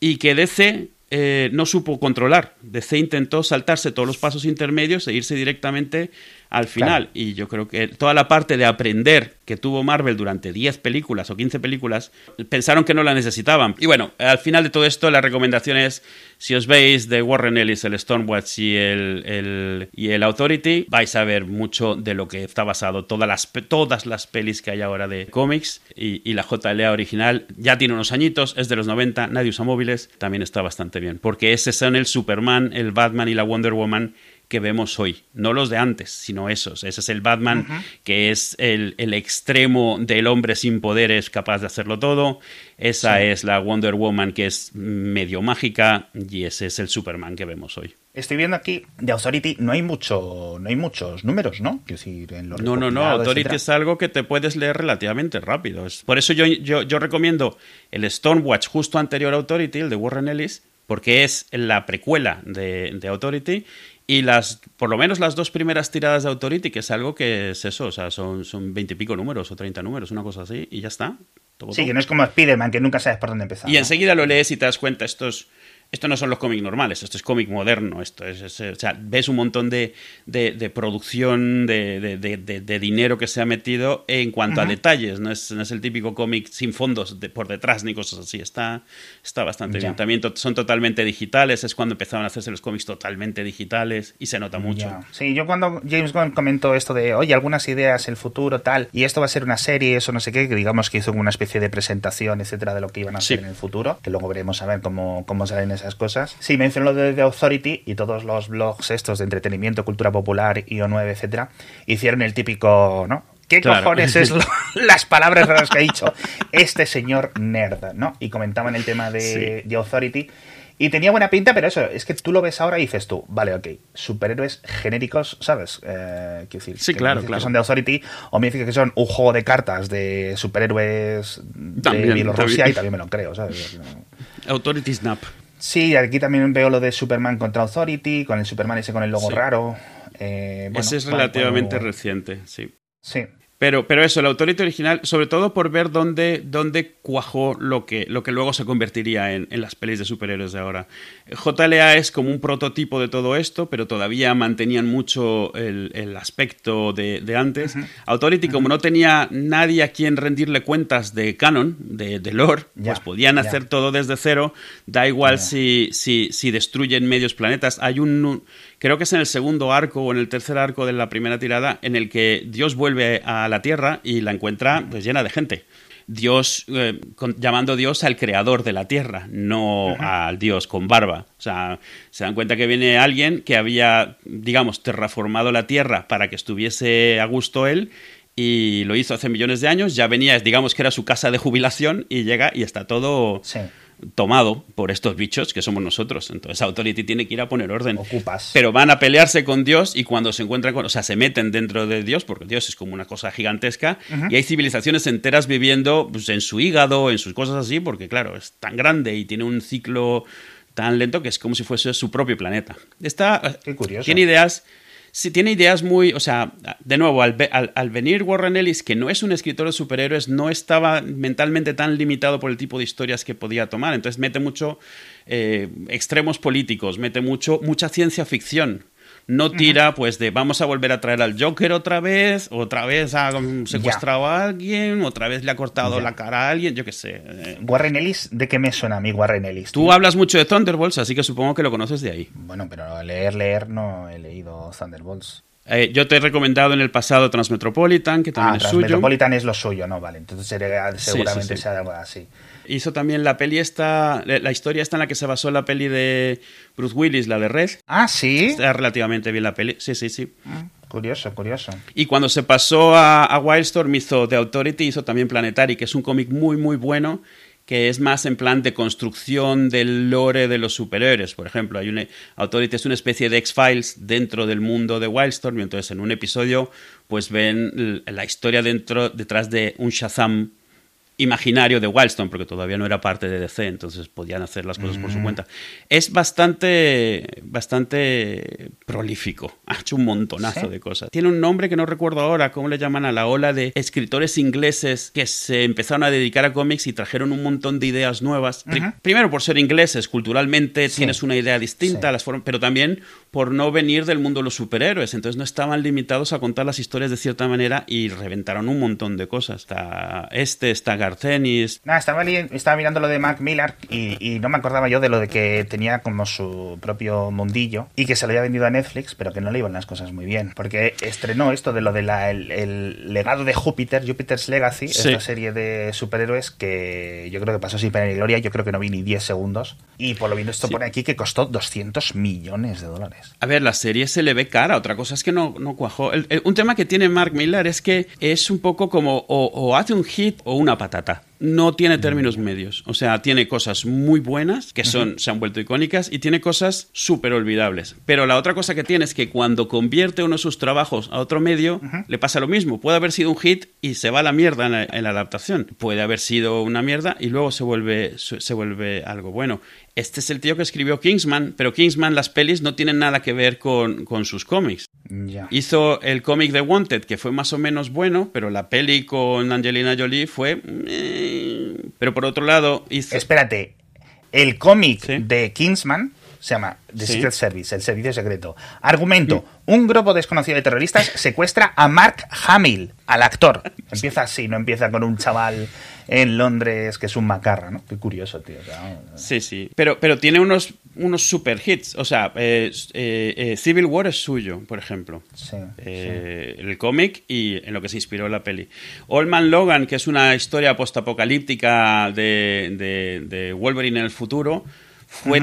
[SPEAKER 2] y que DC eh, no supo controlar. DC intentó saltarse todos los pasos intermedios e irse directamente al final. Y yo creo que toda la parte de aprender que tuvo Marvel durante 10 películas o 15 películas, pensaron que no la necesitaban. Y bueno, al final de todo esto, la recomendación es, si os veis de Warren Ellis, el Stormwatch y el, y el Authority, vais a ver mucho de lo que está basado todas las, todas las pelis que hay ahora de cómics. Y, y la JLA original ya tiene unos añitos, es de los 90, nadie usa móviles, también está bastante bien. Porque ese son el Superman, el Batman y la Wonder Woman que vemos hoy, no los de antes, sino esos. Ese es el Batman que es el, extremo del hombre sin poderes capaz de hacerlo todo. Esa es la Wonder Woman que es medio mágica y ese es el Superman que vemos hoy.
[SPEAKER 1] Estoy viendo aquí de Authority no hay mucho, no hay muchos números, ¿no? Decir, en
[SPEAKER 2] no, no, no. Authority es algo que te puedes leer relativamente rápido. Por eso yo, yo, yo recomiendo el Stormwatch justo anterior a Authority, el de Warren Ellis, porque es la precuela de, de Authority y las, por lo menos las dos primeras tiradas de Authority, que es algo que es eso, o sea, son, son 20 y pico números o 30 números, una cosa así, y ya está.
[SPEAKER 1] sí, que no es como Spider-Man, que nunca sabes por dónde empezar.
[SPEAKER 2] Y enseguida lo lees y te das cuenta, esto es esto no son los cómics normales, esto es cómic moderno, esto es, o sea, ves un montón de, de, producción, de, de, dinero que se ha metido en cuanto a detalles, no es, no es, el típico cómic sin fondos por detrás ni cosas así, está, está bastante bien. También son totalmente digitales, es cuando empezaron a hacerse los cómics totalmente digitales y se nota mucho.
[SPEAKER 1] Sí, yo cuando James Gunn comentó esto de, oye, algunas ideas, el futuro, tal, y esto va a ser una serie, eso no sé qué, que digamos que hizo una especie de presentación, etcétera, de lo que iban a hacer en el futuro, que luego veremos a ver cómo, cómo salen esas cosas. Sí, mencionó lo de The Authority y todos los blogs estos de entretenimiento, cultura popular, IO9, etcétera, hicieron el típico, ¿no? ¿Qué cojones es las palabras raras que ha dicho este señor nerd, ¿no? Y comentaban el tema de The Authority. Y tenía buena pinta, pero eso, es que tú lo ves ahora y dices tú, vale, ok, superhéroes genéricos, ¿sabes? Eh, decir,
[SPEAKER 2] sí, claro, claro.
[SPEAKER 1] que son de Authority, o me dices que son un juego de cartas de superhéroes de Bielorrusia y también me lo creo, ¿sabes?
[SPEAKER 2] Authority Snap.
[SPEAKER 1] Sí, aquí también veo lo de Superman contra Authority, con el Superman ese con el logo raro.
[SPEAKER 2] Eh, ese es relativamente reciente, sí.
[SPEAKER 1] Sí.
[SPEAKER 2] Pero, pero eso, el Authority original, sobre todo por ver dónde, dónde cuajó lo que, lo que luego se convertiría en, en, las pelis de superhéroes de ahora. JLA es como un prototipo de todo esto, pero todavía mantenían mucho el, el aspecto de, de antes. Authority, como no tenía nadie a quien rendirle cuentas de canon, de, de lore, pues podían hacer todo desde cero. Da igual si, si, si destruyen medios planetas. Hay un creo que es en el segundo arco o en el tercer arco de la primera tirada, en el que Dios vuelve a la Tierra y la encuentra pues, llena de gente. Dios, eh, llamando Dios al creador de la tierra, no al Dios con barba. O sea, se dan cuenta que viene alguien que había, digamos, terraformado la tierra para que estuviese a gusto él y lo hizo hace millones de años, ya venía, digamos que era su casa de jubilación y llega y está todo tomado por estos bichos que somos nosotros. Entonces Authority tiene que ir a poner orden.
[SPEAKER 1] Ocupas.
[SPEAKER 2] Pero van a pelearse con Dios y cuando se encuentran con, o sea, se meten dentro de Dios porque Dios es como una cosa gigantesca y hay civilizaciones enteras viviendo pues, en su hígado, en sus cosas así, porque claro, es tan grande y tiene un ciclo tan lento que es como si fuese su propio planeta. Está,
[SPEAKER 1] Qué curioso.
[SPEAKER 2] Tiene ideas sí tiene ideas muy, o sea, de nuevo, al, venir Warren Ellis, que no es un escritor de superhéroes, no estaba mentalmente tan limitado por el tipo de historias que podía tomar. Entonces mete mucho eh, extremos políticos, mete mucho, mucha ciencia ficción no tira pues de vamos a volver a traer al Joker otra vez, otra vez ha secuestrado a alguien, otra vez le ha cortado la cara a alguien, yo qué sé.
[SPEAKER 1] Eh. Warren Ellis, ¿de qué me suena a mí Warren Ellis?
[SPEAKER 2] Tú hablas mucho de Thunderbolts, así que supongo que lo conoces de ahí.
[SPEAKER 1] Bueno, pero leer, leer no he leído Thunderbolts.
[SPEAKER 2] Eh, yo te he recomendado en el pasado Transmetropolitan, que también
[SPEAKER 1] ah,
[SPEAKER 2] es
[SPEAKER 1] suyo. Transmetropolitan es lo suyo, ¿no? Vale, entonces seguramente sea algo así.
[SPEAKER 2] Hizo también la peli esta, la historia esta en la que se basó la peli de Bruce Willis, la de Red.
[SPEAKER 1] Ah, sí.
[SPEAKER 2] Está relativamente bien la peli. Sí, sí, sí.
[SPEAKER 1] Ah, curioso, curioso.
[SPEAKER 2] Y cuando se pasó a, a Wildstorm hizo The Authority, hizo también Planetary, que es un cómic muy, muy bueno que es más en plan de construcción del lore de los superhéroes. Por ejemplo, hay una Authority es una especie de X-Files dentro del mundo de Wildstorm y entonces en un episodio pues ven la historia dentro detrás de un Shazam imaginario de Wildstorm, porque todavía no era parte de DC, entonces podían hacer las cosas por su mm. cuenta. Es bastante, bastante prolífico, ha hecho un montonazo de cosas. Tiene un nombre que no recuerdo ahora, ¿cómo le llaman a la ola de escritores ingleses que se empezaron a dedicar a cómics y trajeron un montón de ideas nuevas? Primero por ser ingleses, culturalmente tienes una idea distinta, las pero también por no venir del mundo de los superhéroes, entonces no estaban limitados a contar las historias de cierta manera y reventaron un montón de cosas. Está este, está Garcenis.
[SPEAKER 1] Nada, estaba, estaba mirando lo de Mac Miller y, no me acordaba yo de lo de que tenía como su propio mundillo y que se lo había vendido a Netflix, pero que no le iban las cosas muy bien, porque estrenó esto de lo del el, legado de Júpiter, Jupiter's Legacy, esta serie de superhéroes que yo creo que pasó sin pena ni gloria, yo creo que no vi ni 10 segundos y por lo menos esto pone aquí que costó 200 millones de dólares.
[SPEAKER 2] A ver, la serie se le ve cara, otra cosa es que no, no cuajó. un tema que tiene Mark Miller es que es un poco como o hace un hit o una patata no tiene términos medios. O sea, tiene cosas muy buenas, que son, se han vuelto icónicas, y tiene cosas súper olvidables. Pero la otra cosa que tiene es que cuando convierte uno de sus trabajos a otro medio, le pasa lo mismo. Puede haber sido un hit y se va a la mierda en la, adaptación. Puede haber sido una mierda y luego se vuelve, se vuelve algo bueno. Este es el tío que escribió Kingsman, pero Kingsman, las pelis no tienen nada que ver con, con sus cómics. Hizo el cómic de Wanted, que fue más o menos bueno, pero la peli con Angelina Jolie fue... Eh, pero por otro lado hizo...
[SPEAKER 1] Espérate, el cómic de Kingsman se llama The Secret Service, el servicio secreto. Argumento, un grupo desconocido de terroristas secuestra a Mark Hamill, al actor. Empieza así, no empieza con un chaval en Londres que es un macarra, ¿no? Qué curioso, tío.
[SPEAKER 2] sí, sí. Pero, pero tiene unos, unos super hits. O sea, eh, eh, eh, Civil War es suyo, por ejemplo.
[SPEAKER 1] Sí,
[SPEAKER 2] El cómic y en lo que se inspiró la peli. Old Man Logan, que es una historia postapocalíptica de, de, Wolverine en el futuro, fue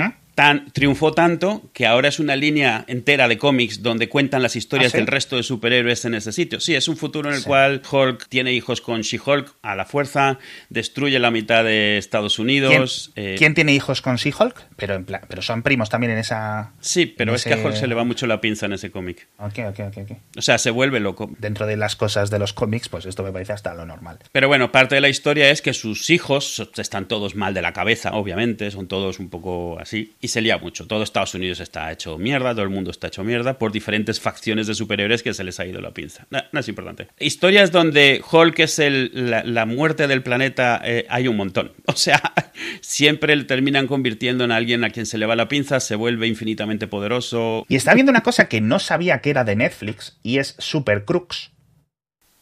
[SPEAKER 2] triunfó tanto que ahora es una línea entera de cómics donde cuentan las historias ¿Ah, del resto de superhéroes en ese sitio. Sí, es un futuro en el cual Hulk tiene hijos con She-Hulk a la fuerza, destruye la mitad de Estados Unidos.
[SPEAKER 1] ¿Quién, eh, tiene hijos con She-Hulk? Pero, en pero son primos también en esa...
[SPEAKER 2] Sí, pero es que a Hulk se le va mucho la pinza en ese cómic.
[SPEAKER 1] Ok, ok, ok.
[SPEAKER 2] O sea, se vuelve loco.
[SPEAKER 1] Dentro de las cosas de los cómics, pues esto me parece hasta lo normal.
[SPEAKER 2] Pero bueno, parte de la historia es que sus hijos están todos mal de la cabeza, obviamente, son todos un poco así y se lía mucho. Todo Estados Unidos está hecho mierda, todo el mundo está hecho mierda por diferentes facciones de superhéroes que se les ha ido la pinza. No, es importante. Historias donde Hulk es el, la, muerte del planeta, eh, hay un montón. O sea, siempre le terminan convirtiendo en alguien a quien se le va la pinza, se vuelve infinitamente poderoso.
[SPEAKER 1] Y está viendo una cosa que no sabía que era de Netflix y es Super Crux.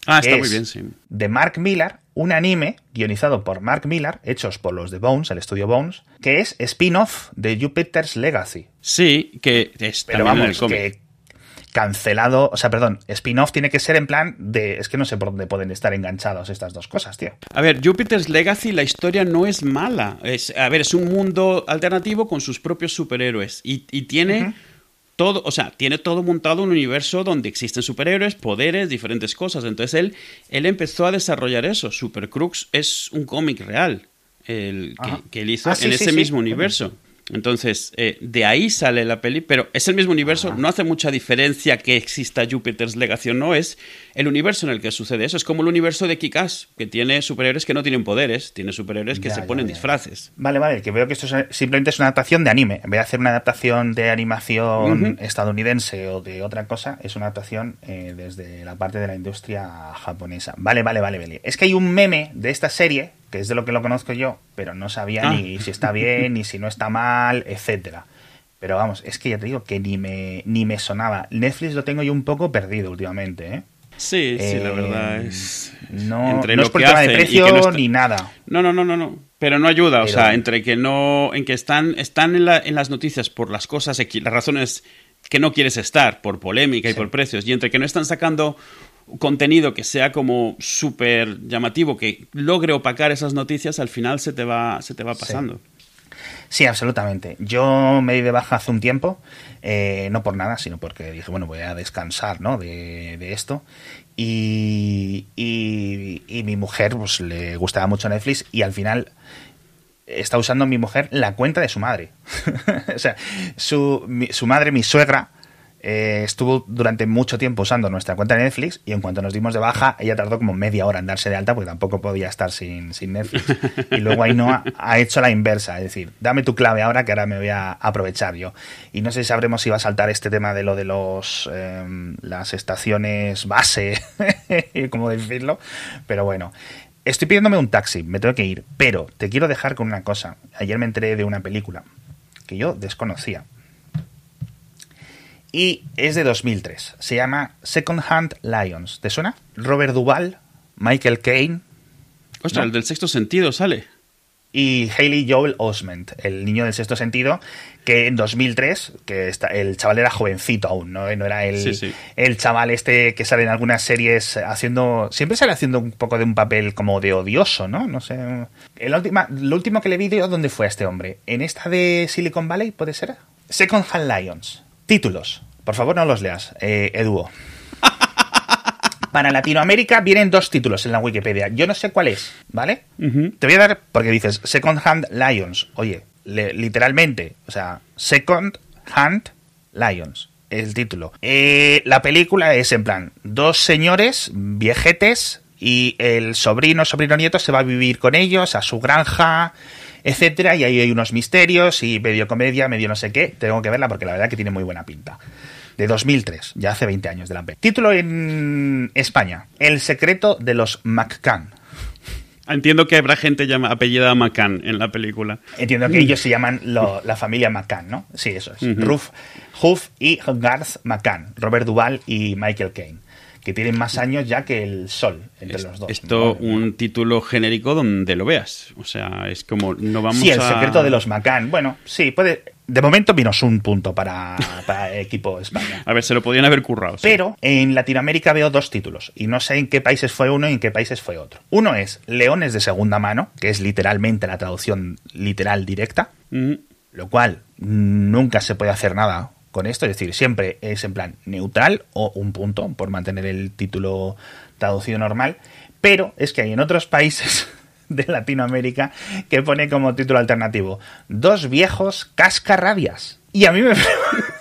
[SPEAKER 2] Ah, está muy bien, sí.
[SPEAKER 1] De Mark Millar, un anime guionizado por Mark Millar, hechos por los de Bones, el estudio Bones, que es spin-off de Jupiter's Legacy.
[SPEAKER 2] Sí, que es
[SPEAKER 1] Pero vamos, que cancelado, o sea, perdón, spin-off tiene que ser en plan de, es que no sé por dónde pueden estar enganchados estas dos cosas, tío.
[SPEAKER 2] A ver, Jupiter's Legacy, la historia no es mala. Es, a ver, es un mundo alternativo con sus propios superhéroes y, tiene todo, o sea, tiene todo montado un universo donde existen superhéroes, poderes, diferentes cosas. Entonces él, él empezó a desarrollar eso. Super Crux es un cómic real el, que, él hizo ah, en ese mismo universo. Entonces, eh, de ahí sale la peli, pero es el mismo universo, no hace mucha diferencia que exista Jupiter's Legacy no, es el universo en el que sucede eso. Es como el universo de Kikas, que tiene superhéroes que no tienen poderes, tiene superhéroes que se ponen disfraces.
[SPEAKER 1] Vale, vale, que veo que esto simplemente es una adaptación de anime. En vez de hacer una adaptación de animación estadounidense o de otra cosa, es una adaptación eh, desde la parte de la industria japonesa. Vale, vale, vale, vale. Es que hay un meme de esta serie que es de lo que lo conozco yo, pero no sabía ni ah. si está bien, ni si no está mal, etcétera. Pero vamos, es que ya te digo que ni me, ni me sonaba. Netflix lo tengo yo un poco perdido últimamente, ¿eh?
[SPEAKER 2] Sí, sí, la verdad em, es.
[SPEAKER 1] No, entre no es por tema de precio ni nada.
[SPEAKER 2] No, no, no, no, no. Pero no ayuda, o sea, entre que no. En que están, están en, la, en las noticias por las cosas, las razones que no quieres estar, por polémica y por precios, y entre que no están sacando contenido que sea como súper llamativo, que logre opacar esas noticias, al final se te va, se te va pasando.
[SPEAKER 1] Sí. absolutamente. Yo me di de baja hace un tiempo, eh, no por nada, sino porque dije, bueno, voy a descansar ¿no? de, esto. Y, y, mi mujer pues, le gustaba mucho Netflix y al final está usando mi mujer la cuenta de su madre. o sea, su, su madre, mi suegra, eh, estuvo durante mucho tiempo usando nuestra cuenta de Netflix y en cuanto nos dimos de baja, ella tardó como media hora en darse de alta porque tampoco podía estar sin, Netflix. Y luego Ainhoa ha hecho la inversa, es decir, dame tu clave ahora que ahora me voy a aprovechar yo. Y no sé si sabremos si va a saltar este tema de lo de los em, las estaciones base, como decirlo, pero bueno. Estoy pidiéndome un taxi, me tengo que ir, pero te quiero dejar con una cosa. Ayer me enteré de una película que yo desconocía y es de 2003. Se llama Second Hand Lions. ¿Te suena? Robert Duvall, Michael Caine.
[SPEAKER 2] Ostras, el del sexto sentido sale.
[SPEAKER 1] Y Haley Joel Osment, el niño del sexto sentido, que en 2003, que está, el chaval era jovencito aún, ¿no? No era el, el chaval este que sale en algunas series haciendo. Siempre sale haciendo un poco de un papel como de odioso, ¿no? No sé. El última, lo último que le vi, ¿dónde fue a este hombre? ¿En esta de Silicon Valley, puede ser? Second Hand Lions. Títulos. Por favor, no los leas, eh, Eduo. Para Latinoamérica vienen dos títulos en la Wikipedia. Yo no sé cuál es, ¿vale? Te voy a dar, porque dices Second Hand Lions. Oye, literalmente, o sea, Second Hand Lions, el título. Eh, la película es en plan, dos señores viejetes y el sobrino, sobrino nieto se va a vivir con ellos a su granja etcétera, y ahí hay unos misterios y medio comedia, medio no sé qué. Tengo que verla porque la verdad que tiene muy buena pinta. De 2003, ya hace 20 años de la P. Título en España: El secreto de los McCann.
[SPEAKER 2] Entiendo que habrá gente llama, apellida McCann en la película.
[SPEAKER 1] Entiendo que ellos se llaman la familia McCann, ¿no? Sí, eso es. Ruf, Huff y Garth McCann, Robert Duvall y Michael Caine que tienen más años ya que el sol entre los dos.
[SPEAKER 2] Esto un título genérico donde lo veas. O sea, es como no vamos
[SPEAKER 1] Sí, el secreto de los Macan. Bueno, sí, puede. De momento menos un punto para, para equipo España.
[SPEAKER 2] A ver, se lo podían haber currado.
[SPEAKER 1] Pero en Latinoamérica veo dos títulos y no sé en qué países fue uno y en qué países fue otro. Uno es Leones de segunda mano, que es literalmente la traducción literal directa, lo cual nunca se puede hacer nada con esto, es decir, siempre es en plan neutral o un punto por mantener el título traducido normal, pero es que hay en otros países de Latinoamérica que pone como título alternativo Dos viejos cascarrabias. Y a mí me...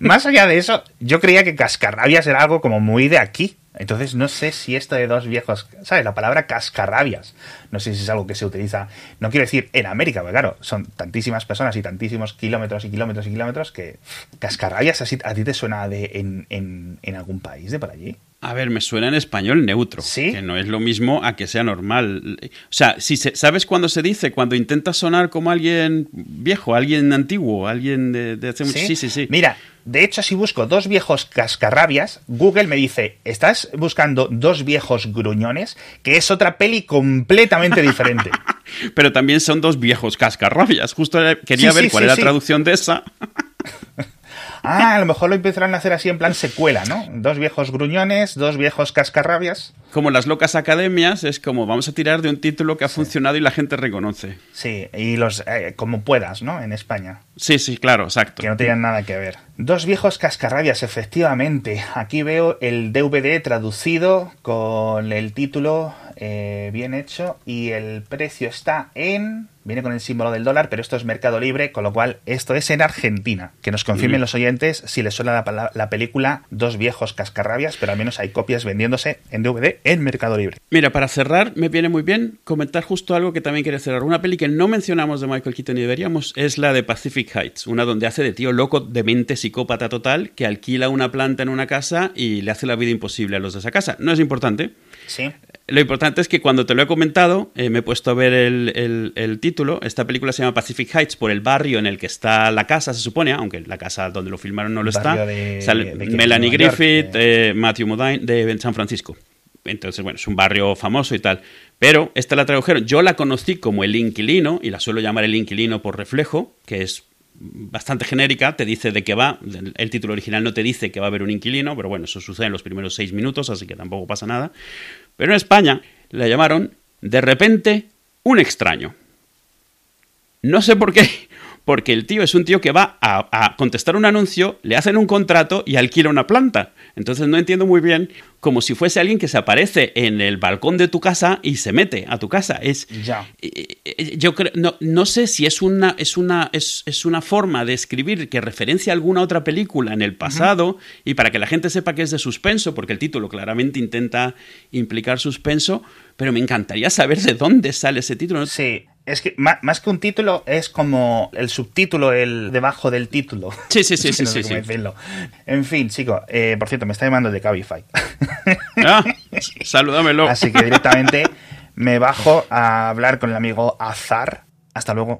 [SPEAKER 1] Más allá de eso, yo creía que cascarrabias era algo como muy de aquí. Entonces no sé si esto de dos viejos, ¿sabes? La palabra cascarrabias, no sé si es algo que se utiliza, no quiero decir en América, porque claro, son tantísimas personas y tantísimos kilómetros y kilómetros y kilómetros que cascarrabias a ti te suena de en, en, en algún país de por allí.
[SPEAKER 2] A ver, me suena en español neutro, ¿Sí? que no es lo mismo a que sea normal. O sea, si ¿sabes cuándo se dice? Cuando intentas sonar como alguien viejo, alguien antiguo, alguien de, hace mucho...
[SPEAKER 1] ¿Sí? sí, sí, Mira, de hecho, si busco dos viejos cascarrabias, Google me dice, estás buscando dos viejos gruñones, que es otra peli completamente diferente.
[SPEAKER 2] Pero también son dos viejos cascarrabias. Justo quería ver cuál era la traducción de esa.
[SPEAKER 1] Ah, a lo mejor lo empezarán a hacer así en plan secuela, ¿no? Dos viejos gruñones, dos viejos cascarrabias.
[SPEAKER 2] Como las locas academias, es como vamos a tirar de un título que ha funcionado y la gente reconoce.
[SPEAKER 1] Sí, y los eh, como puedas, ¿no? En España.
[SPEAKER 2] Sí, sí, claro, exacto.
[SPEAKER 1] Que no tienen nada que ver. Dos viejos cascarrabias, efectivamente. Aquí veo el DVD traducido con el título eh, bien hecho y el precio está en viene con el símbolo del dólar, pero esto es Mercado Libre, con lo cual esto es en Argentina. Que nos confirmen los oyentes si les suena la, la, película Dos viejos cascarrabias, pero al menos hay copias vendiéndose en DVD en Mercado Libre.
[SPEAKER 2] Mira, para cerrar, me viene muy bien comentar justo algo que también quiere cerrar. Una peli que no mencionamos de Michael Keaton y deberíamos es la de Pacific Heights, una donde hace de tío loco, demente, psicópata total, que alquila una planta en una casa y le hace la vida imposible a los de esa casa. No es importante.
[SPEAKER 1] Sí.
[SPEAKER 2] Lo importante es que cuando te lo he comentado, eh, me he puesto a ver el, título. Esta película se llama Pacific Heights por el barrio en el que está la casa, se supone, aunque la casa donde lo filmaron no lo está. Melanie Griffith, eh, Matthew Modine de San Francisco. Entonces, bueno, es un barrio famoso y tal. Pero esta la tradujeron. Yo la conocí como El Inquilino, y la suelo llamar El Inquilino por reflejo, que es bastante genérica, te dice de qué va. El título original no te dice que va a haber un inquilino, pero bueno, eso sucede en los primeros seis minutos, así que tampoco pasa nada. Pero en España la llamaron de repente un extraño. No sé por qué, porque el tío es un tío que va a, contestar un anuncio, le hacen un contrato y alquila una planta. Entonces no entiendo muy bien como si fuese alguien que se aparece en el balcón de tu casa y se mete a tu casa. Es
[SPEAKER 1] ya.
[SPEAKER 2] Eh, eh, yo creo no, no sé si es una es una es, una forma de escribir que referencia a alguna otra película en el pasado y para que la gente sepa que es de suspenso, porque el título claramente intenta implicar suspenso, pero me encantaría saber de dónde sale ese título.
[SPEAKER 1] Sí, es que más, que un título es como el subtítulo, el debajo del título.
[SPEAKER 2] Sí, sí, sí, sí, sí,
[SPEAKER 1] En fin, chico, eh, por cierto, me está llamando de Cabify.
[SPEAKER 2] Ah, salúdamelo.
[SPEAKER 1] Así que directamente me bajo a hablar con el amigo Azar. Hasta luego.